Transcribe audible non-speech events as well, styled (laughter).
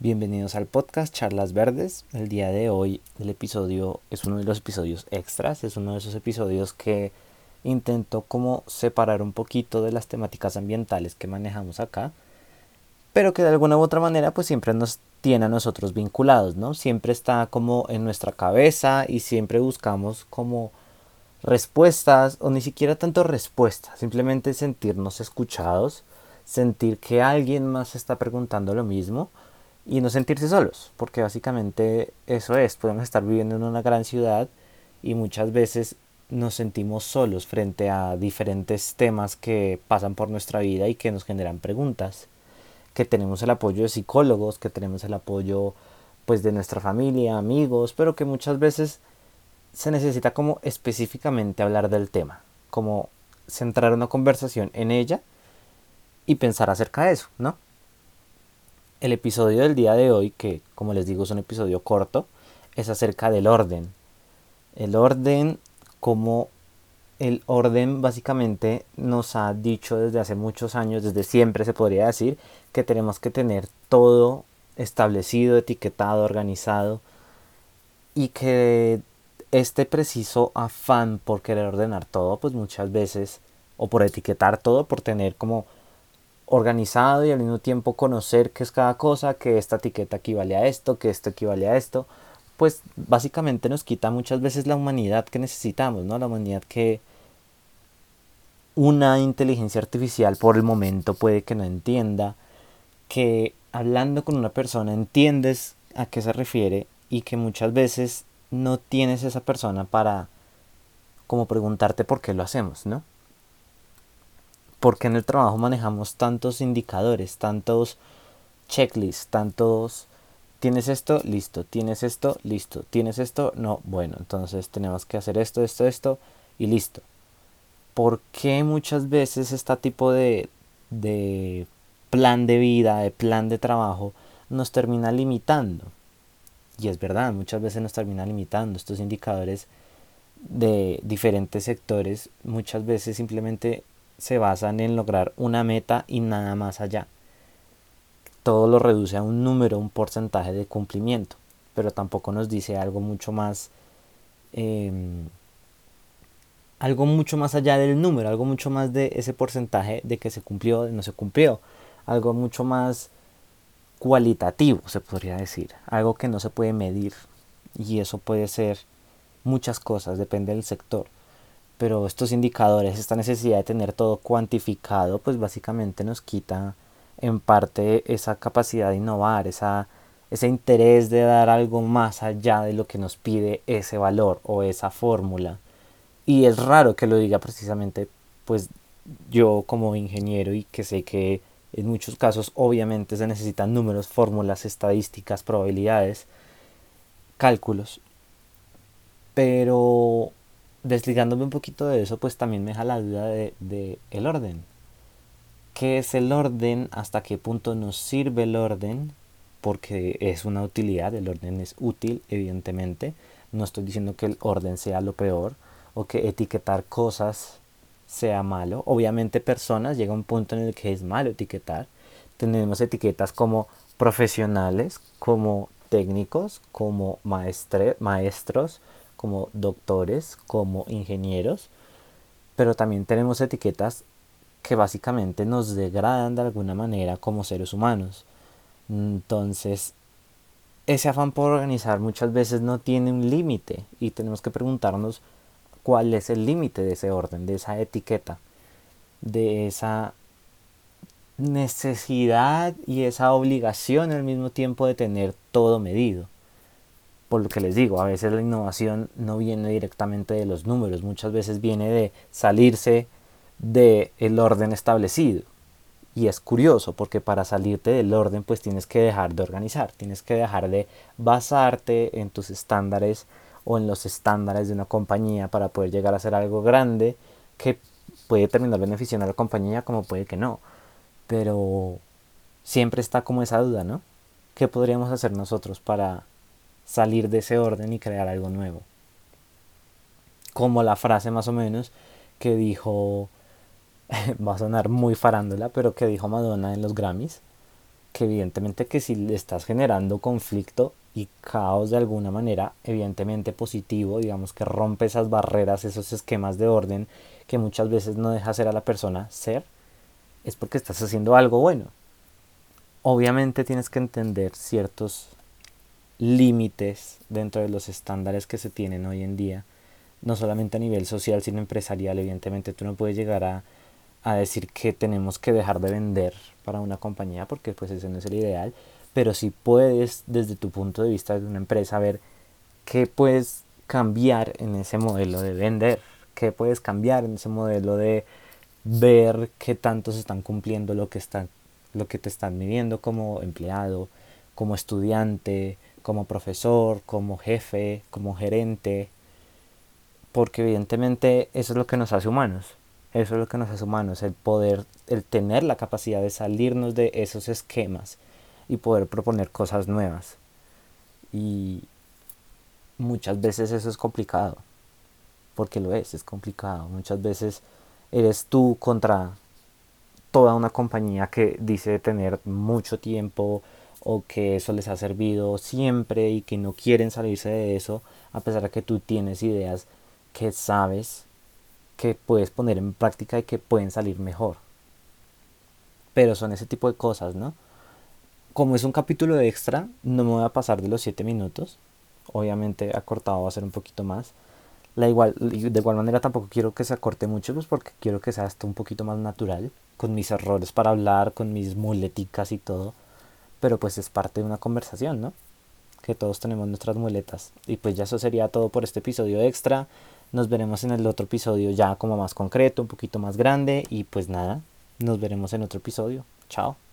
Bienvenidos al podcast Charlas Verdes. El día de hoy el episodio es uno de los episodios extras, es uno de esos episodios que intento como separar un poquito de las temáticas ambientales que manejamos acá, pero que de alguna u otra manera pues siempre nos tiene a nosotros vinculados, ¿no? Siempre está como en nuestra cabeza y siempre buscamos como respuestas o ni siquiera tanto respuestas, simplemente sentirnos escuchados, sentir que alguien más está preguntando lo mismo y no sentirse solos, porque básicamente eso es, podemos estar viviendo en una gran ciudad y muchas veces nos sentimos solos frente a diferentes temas que pasan por nuestra vida y que nos generan preguntas, que tenemos el apoyo de psicólogos, que tenemos el apoyo pues de nuestra familia, amigos, pero que muchas veces se necesita como específicamente hablar del tema, como centrar una conversación en ella y pensar acerca de eso, ¿no? El episodio del día de hoy, que como les digo es un episodio corto, es acerca del orden. El orden, como el orden básicamente nos ha dicho desde hace muchos años, desde siempre se podría decir, que tenemos que tener todo establecido, etiquetado, organizado y que este preciso afán por querer ordenar todo, pues muchas veces, o por etiquetar todo, por tener como organizado y al mismo tiempo conocer qué es cada cosa, que esta etiqueta equivale a esto, que esto equivale a esto, pues básicamente nos quita muchas veces la humanidad que necesitamos, ¿no? La humanidad que una inteligencia artificial por el momento puede que no entienda, que hablando con una persona entiendes a qué se refiere y que muchas veces no tienes esa persona para como preguntarte por qué lo hacemos, ¿no? Porque en el trabajo manejamos tantos indicadores, tantos checklists, tantos tienes esto, listo, tienes esto, listo, tienes esto, no, bueno, entonces tenemos que hacer esto, esto, esto y listo. ¿Por qué muchas veces este tipo de, de plan de vida, de plan de trabajo, nos termina limitando? Y es verdad, muchas veces nos termina limitando estos indicadores de diferentes sectores, muchas veces simplemente se basan en lograr una meta y nada más allá. Todo lo reduce a un número, un porcentaje de cumplimiento, pero tampoco nos dice algo mucho más, em, algo mucho más allá del número, algo mucho más de ese porcentaje de que se cumplió, de no se cumplió, algo mucho más cualitativo, se podría decir, algo que no se puede medir y eso puede ser muchas cosas, depende del sector. Pero estos indicadores, esta necesidad de tener todo cuantificado, pues básicamente nos quita en parte esa capacidad de innovar, esa, ese interés de dar algo más allá de lo que nos pide ese valor o esa fórmula. Y es raro que lo diga precisamente, pues yo como ingeniero y que sé que en muchos casos obviamente se necesitan números, fórmulas, estadísticas, probabilidades, cálculos. Pero desligándome un poquito de eso, pues también me deja la duda de, de el orden. ¿Qué es el orden? ¿Hasta qué punto nos sirve el orden? Porque es una utilidad, el orden es útil, evidentemente. No estoy diciendo que el orden sea lo peor o que etiquetar cosas sea malo. Obviamente personas llega un punto en el que es malo etiquetar. Tenemos etiquetas como profesionales, como técnicos, como maestre, maestros, como doctores, como ingenieros. Pero también tenemos etiquetas que básicamente nos degradan de alguna manera como seres humanos. Entonces, ese afán por organizar muchas veces no tiene un límite y tenemos que preguntarnos cuál es el límite de ese orden, de esa etiqueta, de esa necesidad y esa obligación al mismo tiempo de tener todo medido. Por lo que les digo, a veces la innovación no viene directamente de los números, muchas veces viene de salirse del el orden establecido. Y es curioso porque para salirte del orden pues tienes que dejar de organizar, tienes que dejar de basarte en tus estándares o en los estándares de una compañía para poder llegar a ser algo grande que puede terminar beneficiando a la compañía como puede que no. Pero siempre está como esa duda, ¿no? ¿Qué podríamos hacer nosotros para salir de ese orden y crear algo nuevo? Como la frase más o menos que dijo, (laughs) va a sonar muy farándula, pero que dijo Madonna en los Grammys, que evidentemente que si le estás generando conflicto y caos de alguna manera, evidentemente positivo, digamos que rompe esas barreras, esos esquemas de orden que muchas veces no deja ser a la persona ser, es porque estás haciendo algo bueno. Obviamente tienes que entender ciertos límites dentro de los estándares que se tienen hoy en día, no solamente a nivel social, sino empresarial. Evidentemente tú no puedes llegar a, a decir que tenemos que dejar de vender para una compañía porque pues ese no es el ideal, pero si puedes desde tu punto de vista de una empresa ver qué puedes cambiar en ese modelo de vender, qué puedes cambiar en ese modelo de ver qué tanto se están cumpliendo lo que están lo que te están midiendo como empleado, como estudiante, como profesor, como jefe, como gerente, porque evidentemente eso es lo que nos hace humanos. Eso es lo que nos hace humanos, el poder, el tener la capacidad de salirnos de esos esquemas y poder proponer cosas nuevas. Y muchas veces eso es complicado, porque lo es, es complicado. Muchas veces eres tú contra toda una compañía que dice tener mucho tiempo o que eso les ha servido siempre y que no quieren salirse de eso, a pesar de que tú tienes ideas que sabes que puedes poner en práctica y que pueden salir mejor. Pero son ese tipo de cosas, ¿no? Como es un capítulo extra, no me voy a pasar de los 7 minutos. Obviamente acortado va a ser un poquito más. La igual, de igual manera tampoco quiero que se acorte mucho, pues porque quiero que sea hasta un poquito más natural, con mis errores para hablar, con mis muleticas y todo. Pero pues es parte de una conversación, ¿no? Que todos tenemos nuestras muletas. Y pues ya eso sería todo por este episodio extra. Nos veremos en el otro episodio ya como más concreto, un poquito más grande y pues nada, nos veremos en otro episodio. Chao.